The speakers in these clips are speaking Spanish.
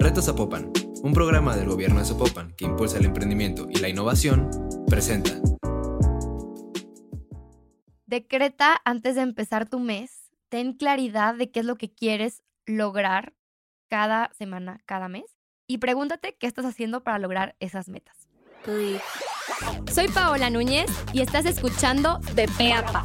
Reto Zapopan, un programa del gobierno de Zapopan que impulsa el emprendimiento y la innovación, presenta. Decreta antes de empezar tu mes, ten claridad de qué es lo que quieres lograr cada semana, cada mes, y pregúntate qué estás haciendo para lograr esas metas. Soy Paola Núñez y estás escuchando De Pe a Pa.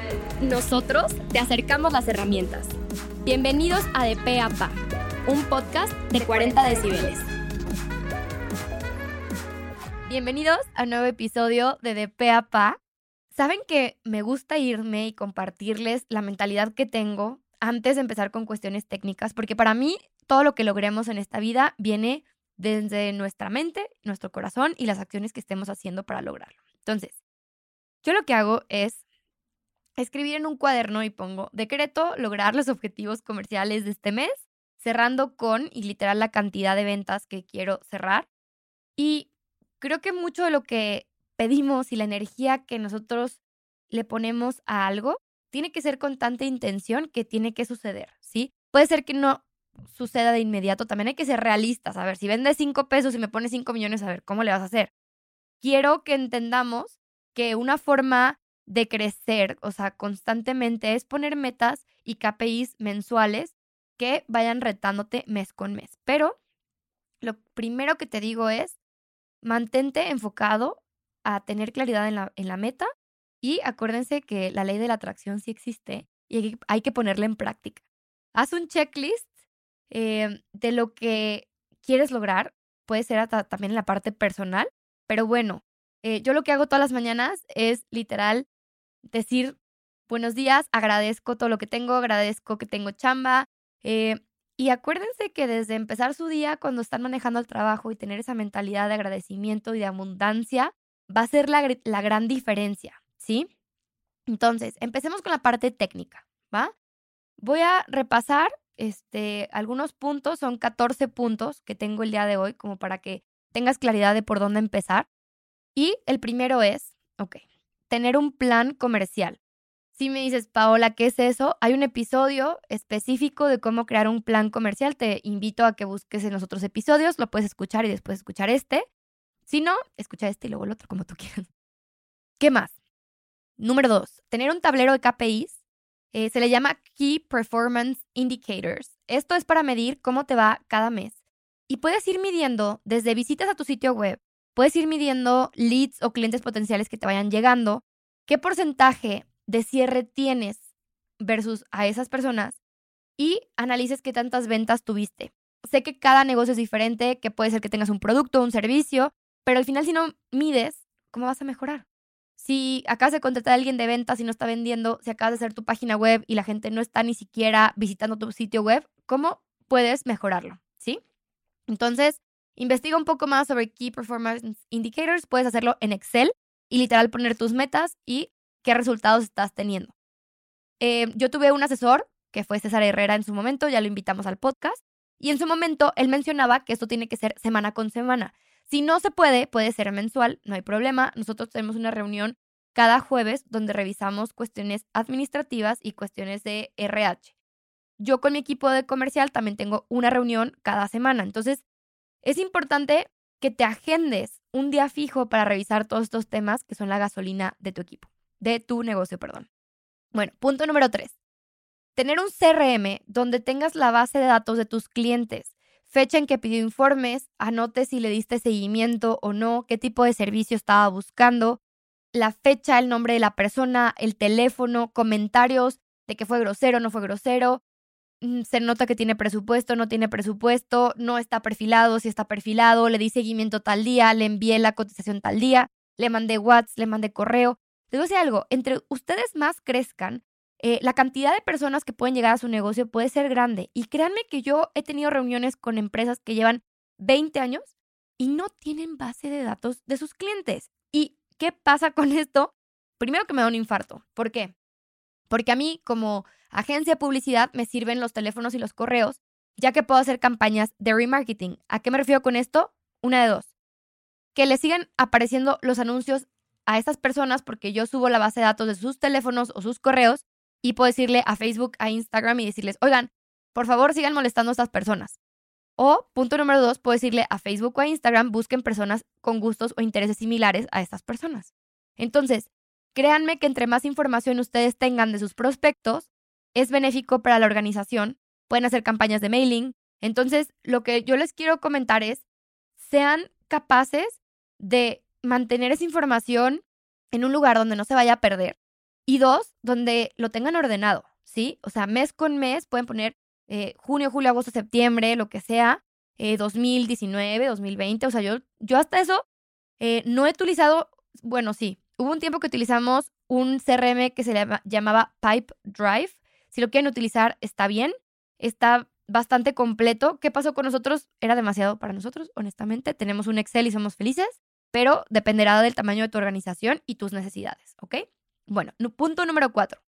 Nosotros te acercamos las herramientas. Bienvenidos a De Pa, un podcast de 40 decibeles. Bienvenidos a un nuevo episodio de De Pa. Saben que me gusta irme y compartirles la mentalidad que tengo antes de empezar con cuestiones técnicas, porque para mí todo lo que logremos en esta vida viene desde nuestra mente, nuestro corazón y las acciones que estemos haciendo para lograrlo. Entonces, yo lo que hago es escribir en un cuaderno y pongo decreto lograr los objetivos comerciales de este mes, cerrando con y literal la cantidad de ventas que quiero cerrar. Y creo que mucho de lo que pedimos y la energía que nosotros le ponemos a algo tiene que ser con tanta intención que tiene que suceder, ¿sí? Puede ser que no suceda de inmediato, también hay que ser realistas, a ver, si vendes cinco pesos y me pones cinco millones, a ver, ¿cómo le vas a hacer? Quiero que entendamos que una forma de crecer, o sea, constantemente es poner metas y KPIs mensuales que vayan retándote mes con mes. Pero lo primero que te digo es, mantente enfocado a tener claridad en la, en la meta y acuérdense que la ley de la atracción sí existe y hay que ponerla en práctica. Haz un checklist eh, de lo que quieres lograr, puede ser hasta también en la parte personal, pero bueno, eh, yo lo que hago todas las mañanas es literal decir buenos días, agradezco todo lo que tengo, agradezco que tengo chamba. Eh, y acuérdense que desde empezar su día, cuando están manejando el trabajo y tener esa mentalidad de agradecimiento y de abundancia, va a ser la, la gran diferencia, ¿sí? Entonces, empecemos con la parte técnica, ¿va? Voy a repasar este, algunos puntos, son 14 puntos que tengo el día de hoy, como para que tengas claridad de por dónde empezar. Y el primero es, ok, tener un plan comercial. Si me dices, Paola, ¿qué es eso? Hay un episodio específico de cómo crear un plan comercial. Te invito a que busques en los otros episodios, lo puedes escuchar y después escuchar este. Si no, escucha este y luego el otro, como tú quieras. ¿Qué más? Número dos, tener un tablero de KPIs. Eh, se le llama Key Performance Indicators. Esto es para medir cómo te va cada mes. Y puedes ir midiendo desde visitas a tu sitio web, Puedes ir midiendo leads o clientes potenciales que te vayan llegando, qué porcentaje de cierre tienes versus a esas personas y analices qué tantas ventas tuviste. Sé que cada negocio es diferente, que puede ser que tengas un producto, un servicio, pero al final si no mides, ¿cómo vas a mejorar? Si acabas de contratar a alguien de ventas y no está vendiendo, si acabas de hacer tu página web y la gente no está ni siquiera visitando tu sitio web, ¿cómo puedes mejorarlo? ¿Sí? Entonces, Investiga un poco más sobre Key Performance Indicators. Puedes hacerlo en Excel y literal poner tus metas y qué resultados estás teniendo. Eh, yo tuve un asesor que fue César Herrera en su momento, ya lo invitamos al podcast, y en su momento él mencionaba que esto tiene que ser semana con semana. Si no se puede, puede ser mensual, no hay problema. Nosotros tenemos una reunión cada jueves donde revisamos cuestiones administrativas y cuestiones de RH. Yo con mi equipo de comercial también tengo una reunión cada semana. Entonces, es importante que te agendes un día fijo para revisar todos estos temas que son la gasolina de tu equipo, de tu negocio, perdón. Bueno, punto número tres. Tener un CRM donde tengas la base de datos de tus clientes, fecha en que pidió informes, anote si le diste seguimiento o no, qué tipo de servicio estaba buscando, la fecha, el nombre de la persona, el teléfono, comentarios de que fue grosero, no fue grosero, se nota que tiene presupuesto, no tiene presupuesto, no está perfilado, si está perfilado, le di seguimiento tal día, le envié la cotización tal día, le mandé WhatsApp, le mandé correo. Te digo algo, entre ustedes más crezcan, eh, la cantidad de personas que pueden llegar a su negocio puede ser grande. Y créanme que yo he tenido reuniones con empresas que llevan 20 años y no tienen base de datos de sus clientes. ¿Y qué pasa con esto? Primero que me da un infarto. ¿Por qué? Porque a mí como agencia de publicidad me sirven los teléfonos y los correos, ya que puedo hacer campañas de remarketing. ¿A qué me refiero con esto? Una de dos. Que le sigan apareciendo los anuncios a estas personas porque yo subo la base de datos de sus teléfonos o sus correos y puedo decirle a Facebook, a Instagram y decirles, oigan, por favor sigan molestando a estas personas. O, punto número dos, puedo decirle a Facebook o a Instagram, busquen personas con gustos o intereses similares a estas personas. Entonces, créanme que entre más información ustedes tengan de sus prospectos, es benéfico para la organización. Pueden hacer campañas de mailing. Entonces, lo que yo les quiero comentar es, sean capaces de mantener esa información en un lugar donde no se vaya a perder. Y dos, donde lo tengan ordenado, ¿sí? O sea, mes con mes pueden poner eh, junio, julio, agosto, septiembre, lo que sea, 2019, eh, 2020. O sea, yo, yo hasta eso eh, no he utilizado, bueno, sí, hubo un tiempo que utilizamos un CRM que se llamaba Pipe Drive. Si lo quieren utilizar, está bien. Está bastante completo. ¿Qué pasó con nosotros? Era demasiado para nosotros, honestamente. Tenemos un Excel y somos felices, pero dependerá del tamaño de tu organización y tus necesidades, ¿ok? Bueno, punto número cuatro.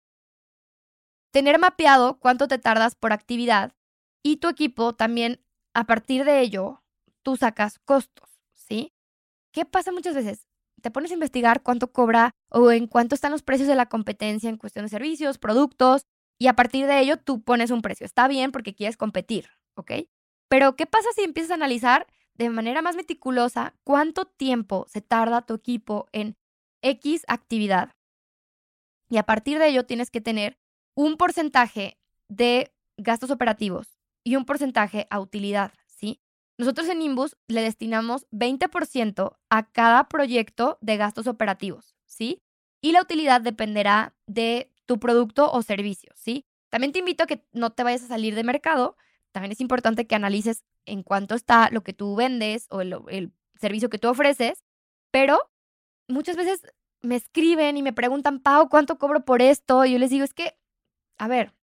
Tener mapeado cuánto te tardas por actividad y tu equipo también, a partir de ello, tú sacas costos, ¿sí? ¿Qué pasa muchas veces? Te pones a investigar cuánto cobra o en cuánto están los precios de la competencia en cuestión de servicios, productos, y a partir de ello tú pones un precio. Está bien porque quieres competir, ¿ok? Pero ¿qué pasa si empiezas a analizar de manera más meticulosa cuánto tiempo se tarda tu equipo en X actividad? Y a partir de ello tienes que tener un porcentaje de gastos operativos y un porcentaje a utilidad, ¿sí? Nosotros en Nimbus le destinamos 20% a cada proyecto de gastos operativos, ¿sí? Y la utilidad dependerá de tu producto o servicio, ¿sí? También te invito a que no te vayas a salir de mercado. También es importante que analices en cuánto está lo que tú vendes o el, servicio que tú ofreces, pero muchas veces me escriben y me preguntan, Pau, ¿cuánto cobro por esto? Y yo les digo, es que a ver,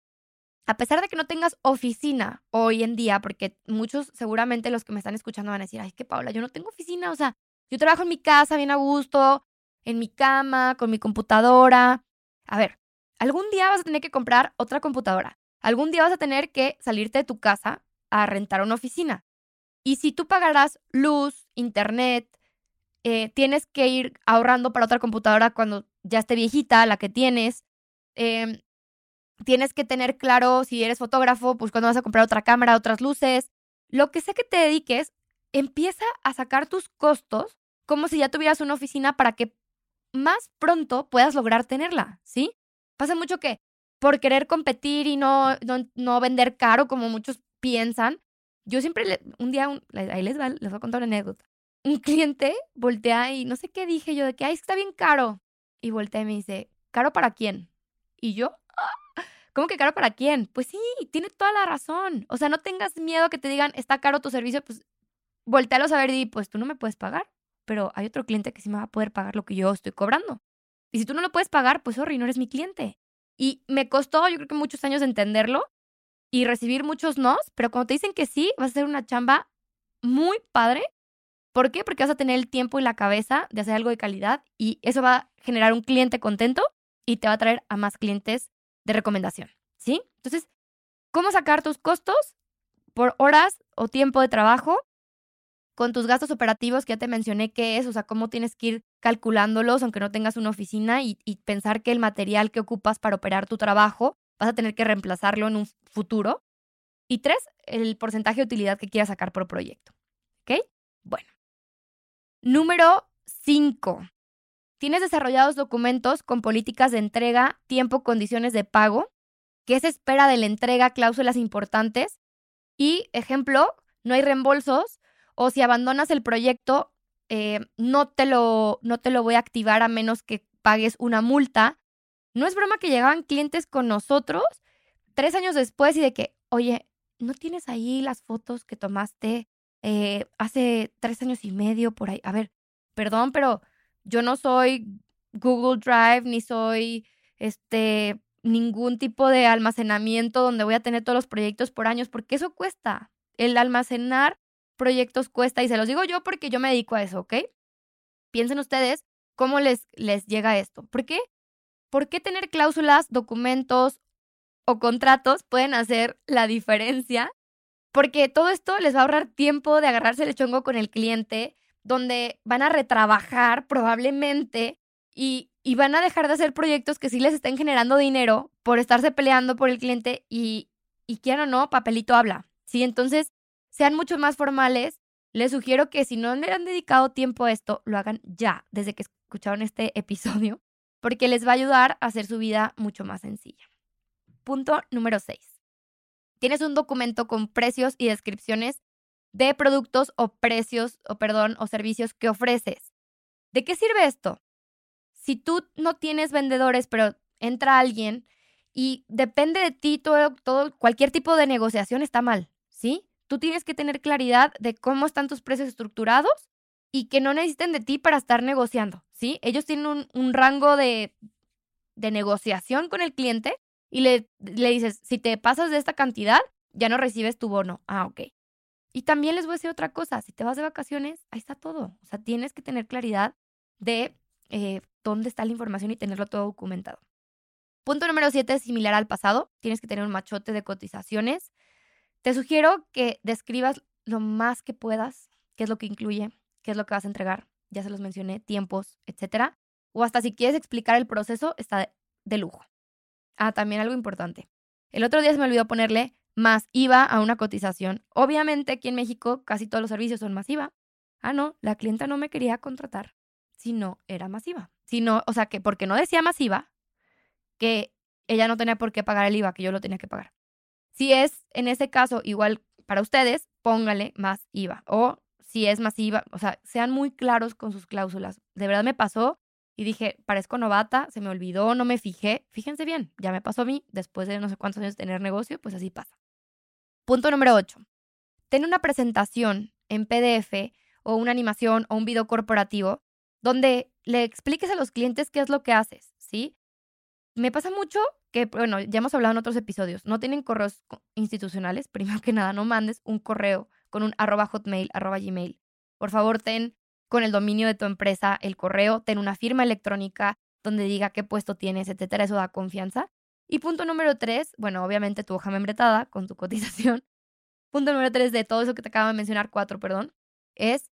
a pesar de que no tengas oficina hoy en día, porque muchos seguramente los que me están escuchando van a decir, ay, que Paula, yo no tengo oficina, o sea, yo trabajo en mi casa bien a gusto, en mi cama, con mi computadora. A ver, algún día vas a tener que comprar otra computadora. Algún día vas a tener que salirte de tu casa a rentar una oficina. Y si tú pagarás luz, internet, eh, tienes que ir ahorrando para otra computadora cuando ya esté viejita, la que tienes. Eh, tienes que tener claro si eres fotógrafo, pues cuando vas a comprar otra cámara, otras luces. Lo que sea que te dediques, empieza a sacar tus costos como si ya tuvieras una oficina para que más pronto puedas lograr tenerla, ¿sí? Pasa mucho que por querer competir y no, no, vender caro como muchos piensan, yo siempre, un día, ahí les, va, les voy a contar una anécdota. Un cliente voltea y no sé qué dije yo de que, ay, está bien caro. Y voltea y me dice, ¿caro para quién? Y yo, ¿Cómo que caro para quién? Pues sí, tiene toda la razón. O sea, no tengas miedo que te digan, está caro tu servicio, pues voltealo a ver y pues tú no me puedes pagar, pero hay otro cliente que sí me va a poder pagar lo que yo estoy cobrando. Y si tú no lo puedes pagar, pues sorry, no eres mi cliente. Y me costó, yo creo que muchos años entenderlo y recibir muchos nos, pero cuando te dicen que sí, vas a hacer una chamba muy padre. ¿Por qué? Porque vas a tener el tiempo y la cabeza de hacer algo de calidad y eso va a generar un cliente contento y te va a traer a más clientes de recomendación, ¿sí? Entonces, ¿cómo sacar tus costos por horas o tiempo de trabajo con tus gastos operativos que ya te mencioné qué es, o sea, cómo tienes que ir calculándolos aunque no tengas una oficina y, pensar que el material que ocupas para operar tu trabajo vas a tener que reemplazarlo en un futuro. Y tres, el porcentaje de utilidad que quieras sacar por proyecto. ¿Ok? Bueno. Número cinco. Tienes desarrollados documentos con políticas de entrega, tiempo, condiciones de pago, qué se espera de la entrega, cláusulas importantes y, ejemplo, no hay reembolsos o si abandonas el proyecto, eh, no, te lo, no te lo voy a activar a menos que pagues una multa. No es broma que llegaban clientes con nosotros tres años después y de que, oye, ¿no tienes ahí las fotos que tomaste eh, hace tres años y medio por ahí? A ver, perdón, pero yo no soy Google Drive ni soy este ningún tipo de almacenamiento donde voy a tener todos los proyectos por años, porque eso cuesta. El almacenar proyectos cuesta, y se los digo yo porque yo me dedico a eso, ¿ok? Piensen ustedes cómo les, les llega esto. ¿Por qué? ¿Por qué tener cláusulas, documentos o contratos pueden hacer la diferencia? Porque todo esto les va a ahorrar tiempo de agarrarse el chongo con el cliente, donde van a retrabajar probablemente y, y van a dejar de hacer proyectos que sí les estén generando dinero por estarse peleando por el cliente y, y quieran o no, papelito habla. Sí, entonces sean mucho más formales. Les sugiero que si no le han dedicado tiempo a esto, lo hagan ya, desde que escucharon este episodio, porque les va a ayudar a hacer su vida mucho más sencilla. Punto número 6. Tienes un documento con precios y descripciones de productos o precios, o perdón, o servicios que ofreces. ¿De qué sirve esto? Si tú no tienes vendedores, pero entra alguien y depende de ti todo, todo cualquier tipo de negociación está mal. Tú tienes que tener claridad de cómo están tus precios estructurados y que no necesiten de ti para estar negociando, ¿sí? Ellos tienen un, rango de, de, negociación con el cliente y le, le dices, si te pasas de esta cantidad, ya no recibes tu bono. Ah, ok. Y también les voy a decir otra cosa, si te vas de vacaciones, ahí está todo. O sea, tienes que tener claridad de eh, dónde está la información y tenerlo todo documentado. Punto número siete, similar al pasado, tienes que tener un machote de cotizaciones. Te sugiero que describas lo más que puedas, qué es lo que incluye, qué es lo que vas a entregar, ya se los mencioné, tiempos, etcétera. O hasta si quieres explicar el proceso, está de lujo. Ah, también algo importante. El otro día se me olvidó ponerle más IVA a una cotización. Obviamente aquí en México casi todos los servicios son más IVA. Ah, no, la clienta no me quería contratar si no era masiva. Si no, o sea, que porque no decía masiva, que ella no tenía por qué pagar el IVA, que yo lo tenía que pagar. Si es en ese caso igual para ustedes, póngale más IVA. O si es masiva, o sea, sean muy claros con sus cláusulas. De verdad me pasó y dije, parezco novata, se me olvidó, no me fijé. Fíjense bien, ya me pasó a mí, después de no sé cuántos años de tener negocio, pues así pasa. Punto número 8. Ten una presentación en PDF o una animación o un video corporativo donde le expliques a los clientes qué es lo que haces, ¿sí? Me pasa mucho que, bueno, ya hemos hablado en otros episodios, no tienen correos institucionales, primero que nada, no mandes un correo con un arroba hotmail, arroba gmail. Por favor, ten con el dominio de tu empresa el correo, ten una firma electrónica donde diga qué puesto tienes, etcétera, eso da confianza. Y punto número tres, bueno, obviamente tu hoja membretada con tu cotización. Punto número tres de todo eso que te acabo de mencionar, cuatro, perdón, es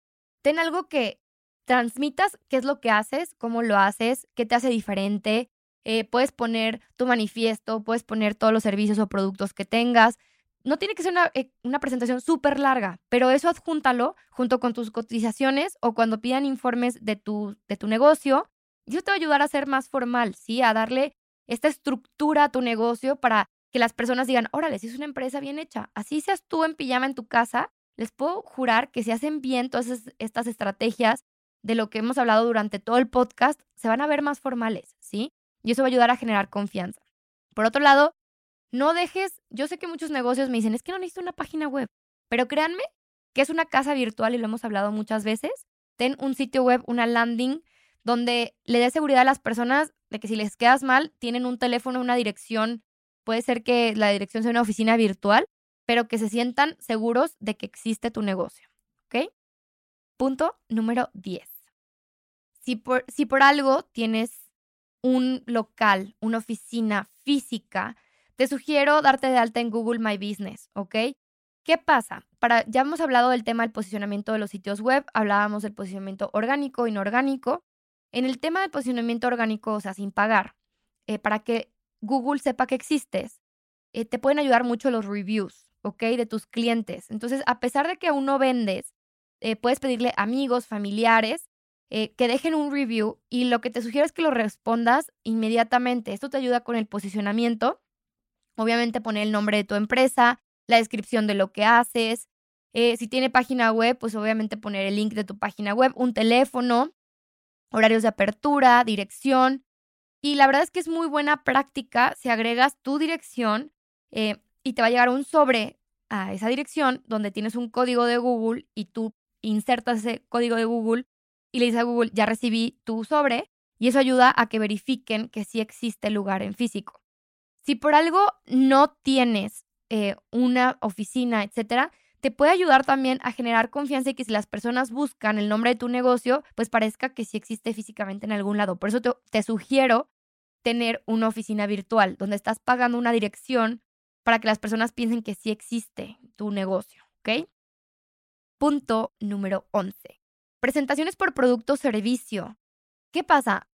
ten algo que transmitas qué es lo que haces, cómo lo haces, qué te hace diferente. Eh, puedes poner tu manifiesto, puedes poner todos los servicios o productos que tengas, no tiene que ser eh, una, presentación súper larga, pero eso adjúntalo junto con tus cotizaciones o cuando pidan informes de tu, de tu negocio. Y eso te va a ayudar a ser más formal, ¿sí? A darle esta estructura a tu negocio para que las personas digan, órale, si es una empresa bien hecha. Así seas tú en pijama en tu casa, les puedo jurar que si hacen bien todas estas estrategias de lo que hemos hablado durante todo el podcast, se van a ver más formales, ¿sí? Y eso va a ayudar a generar confianza. Por otro lado, no dejes, yo sé que muchos negocios me dicen, es que no necesito una página web, pero créanme que es una casa virtual y lo hemos hablado muchas veces. Ten un sitio web, una landing, donde le dé seguridad a las personas de que si les quedas mal, tienen un teléfono, una dirección, puede ser que la dirección sea una oficina virtual, pero que se sientan seguros de que existe tu negocio. ¿Ok? Punto número 10. Si por, si por algo tienes un local, una oficina física, te sugiero darte de alta en Google My Business, ¿ok? ¿Qué pasa? Para, ya hemos hablado del tema del posicionamiento de los sitios web, hablábamos del posicionamiento orgánico, inorgánico. En el tema del posicionamiento orgánico, o sea, sin pagar, eh, para que Google sepa que existes, eh, te pueden ayudar mucho los reviews, ¿ok? De tus clientes. Entonces, a pesar de que aún no vendes, eh, puedes pedirle amigos, familiares, que dejen un review y lo que te sugiero es que lo respondas inmediatamente. Esto te ayuda con el posicionamiento Obviamente poner el nombre de tu empresa, la descripción de lo que haces. Eh, si tiene página web, pues obviamente poner el link de tu página web, un teléfono, horarios de apertura, dirección. Y la verdad es que es muy buena práctica si agregas tu dirección eh, y te va a llegar un sobre a esa dirección donde tienes un código de Google y tú insertas ese código de Google y le dices a Google, ya recibí tu sobre y eso ayuda a que verifiquen que sí existe lugar en físico. Si por algo no tienes eh, una oficina, etcétera, te puede ayudar también a generar confianza y que si las personas buscan el nombre de tu negocio, pues parezca que sí existe físicamente en algún lado. Por eso te, te sugiero tener una oficina virtual donde estás pagando una dirección para que las personas piensen que sí existe tu negocio, ¿ok? Punto número 11. Presentaciones por producto o servicio. ¿Qué pasa?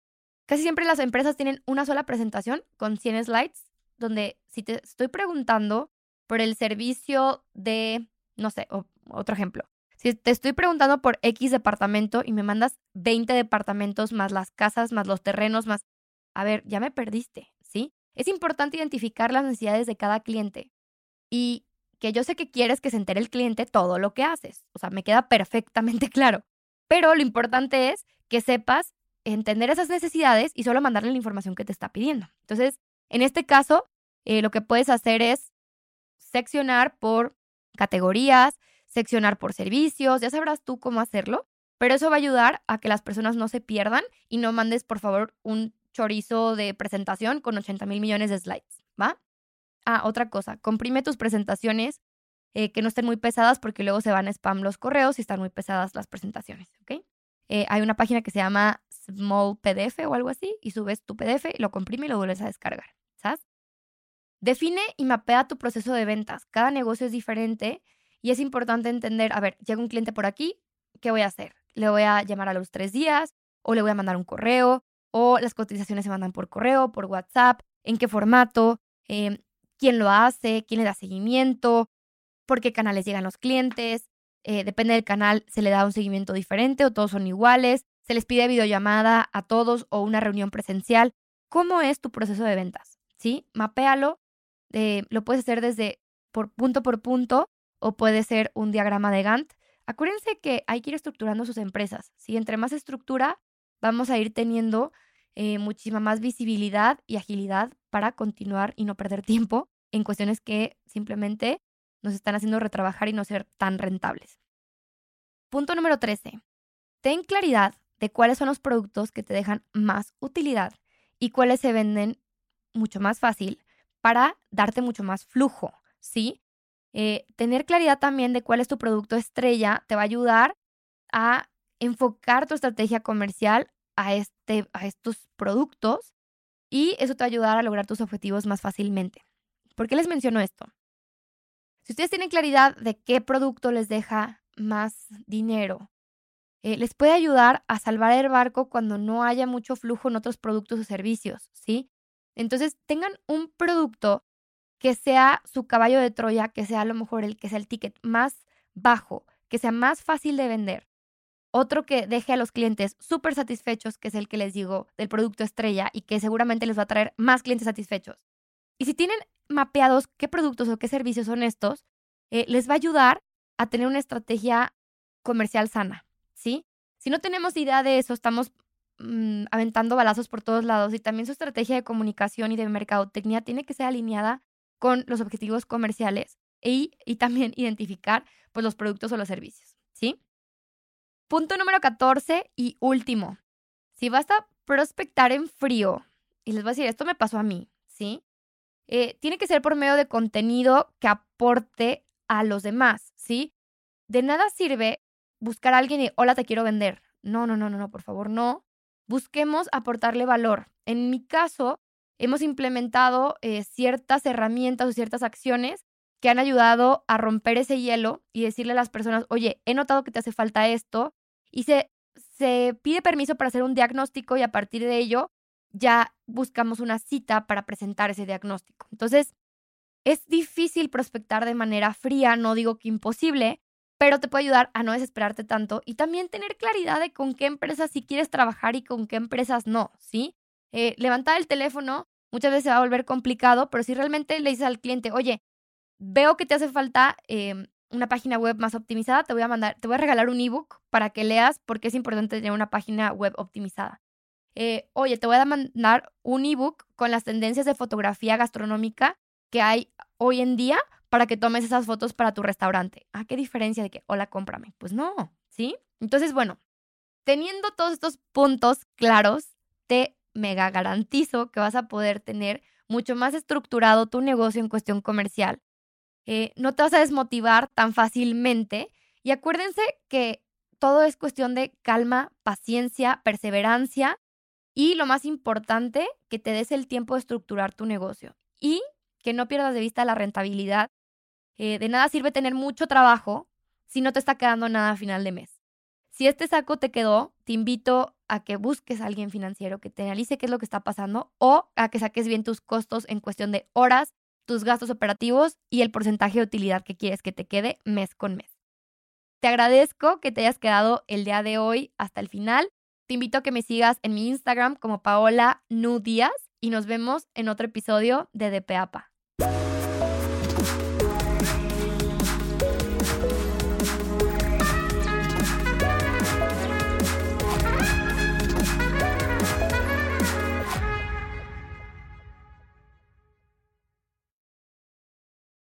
Casi siempre las empresas tienen una sola presentación con 100 slides, donde si te estoy preguntando por el servicio de, no sé, otro ejemplo. Si te estoy preguntando por X departamento y me mandas 20 departamentos más las casas, más los terrenos, más... A ver, ya me perdiste, ¿sí? Es importante identificar las necesidades de cada cliente y que yo sé que quieres que se entere el cliente todo lo que haces. O sea, me queda perfectamente claro. Pero lo importante es que sepas entender esas necesidades y solo mandarle la información que te está pidiendo. Entonces, en este caso, eh, lo que puedes hacer es seccionar por categorías, seccionar por servicios, ya sabrás tú cómo hacerlo, pero eso va a ayudar a que las personas no se pierdan y no mandes, por favor, un chorizo de presentación con 80 mil millones de slides, ¿va? Ah, otra cosa, comprime tus presentaciones eh, que no estén muy pesadas porque luego se van a spam los correos y están muy pesadas las presentaciones, ¿ok? Eh, hay una página que se llama Small PDF o algo así y subes tu PDF, lo comprime y lo vuelves a descargar, ¿sabes? Define y mapea tu proceso de ventas. Cada negocio es diferente y es importante entender, a ver, llega un cliente por aquí, ¿qué voy a hacer? ¿Le voy a llamar a los tres días o le voy a mandar un correo? ¿O las cotizaciones se mandan por correo, por WhatsApp? ¿En qué formato? Em, ¿Quién lo hace? ¿Quién le da seguimiento? ¿Por qué canales llegan los clientes? Eh, depende del canal, se le da un seguimiento diferente o todos son iguales, se les pide videollamada a todos o una reunión presencial. ¿Cómo es tu proceso de ventas? ¿Sí? Mapéalo. Eh, lo puedes hacer desde por punto por punto o puede ser un diagrama de Gantt. Acuérdense que hay que ir estructurando sus empresas. ¿sí? Entre más estructura, vamos a ir teniendo eh, muchísima más visibilidad y agilidad para continuar y no perder tiempo en cuestiones que simplemente nos están haciendo retrabajar y no ser tan rentables. Punto número 13. Ten claridad de cuáles son los productos que te dejan más utilidad y cuáles se venden mucho más fácil para darte mucho más flujo, ¿sí? Eh, tener claridad también de cuál es tu producto estrella te va a ayudar a enfocar tu estrategia comercial a, este, a estos productos y eso te va a ayudar a lograr tus objetivos más fácilmente. ¿Por qué les menciono esto? Si ustedes tienen claridad de qué producto les deja más dinero, eh, les puede ayudar a salvar el barco cuando no haya mucho flujo en otros productos o servicios, ¿sí? Entonces, tengan un producto que sea su caballo de Troya, que sea a lo mejor el que sea el ticket más bajo, que sea más fácil de vender. Otro que deje a los clientes súper satisfechos, que es el que les digo del producto estrella y que seguramente les va a traer más clientes satisfechos. Y si tienen mapeados qué productos o qué servicios son estos, eh, les va a ayudar a tener una estrategia comercial sana, ¿sí? Si no tenemos idea de eso, estamos mm, aventando balazos por todos lados y también su estrategia de comunicación y de mercadotecnia tiene que ser alineada con los objetivos comerciales y, y también identificar pues, los productos o los servicios, ¿sí? Punto número 14 y último. Si vas a prospectar en frío, y les voy a decir, esto me pasó a mí, ¿sí? Eh, tiene que ser por medio de contenido que aporte a los demás, ¿sí? De nada sirve buscar a alguien y, hola, te quiero vender. No, no, no, no, no, por favor, no. Busquemos aportarle valor. En mi caso, hemos implementado eh, ciertas herramientas o ciertas acciones que han ayudado a romper ese hielo y decirle a las personas, oye, he notado que te hace falta esto. Y se, se pide permiso para hacer un diagnóstico y a partir de ello ya buscamos una cita para presentar ese diagnóstico. Entonces, es difícil prospectar de manera fría, no digo que imposible, pero te puede ayudar a no desesperarte tanto y también tener claridad de con qué empresas sí quieres trabajar y con qué empresas no, ¿sí? Eh, levantar el teléfono muchas veces se va a volver complicado, pero si realmente le dices al cliente, oye, veo que te hace falta em, una página web más optimizada, te voy a mandar, te voy a regalar un ebook para que leas porque es importante tener una página web optimizada. Eh, oye, te voy a mandar un ebook con las tendencias de fotografía gastronómica que hay hoy en día para que tomes esas fotos para tu restaurante. ¿Ah, qué diferencia de que, hola, cómprame? Pues no, ¿sí? Entonces, bueno, teniendo todos estos puntos claros, te mega garantizo que vas a poder tener mucho más estructurado tu negocio en cuestión comercial eh, no te vas a desmotivar tan fácilmente. Y acuérdense que todo es cuestión de calma, paciencia, perseverancia y lo más importante, que te des el tiempo de estructurar tu negocio y que no pierdas de vista la rentabilidad. Eh, de nada sirve tener mucho trabajo si no te está quedando nada a final de mes. Si este saco te quedó, te invito a que busques a alguien financiero que te analice qué es lo que está pasando o a que saques bien tus costos en cuestión de horas, tus gastos operativos y el porcentaje de utilidad que quieres que te quede mes con mes. Te agradezco que te hayas quedado el día de hoy hasta el final. Te invito a que me sigas en mi Instagram como Paola Nu Díaz y nos vemos en otro episodio de DPAPA.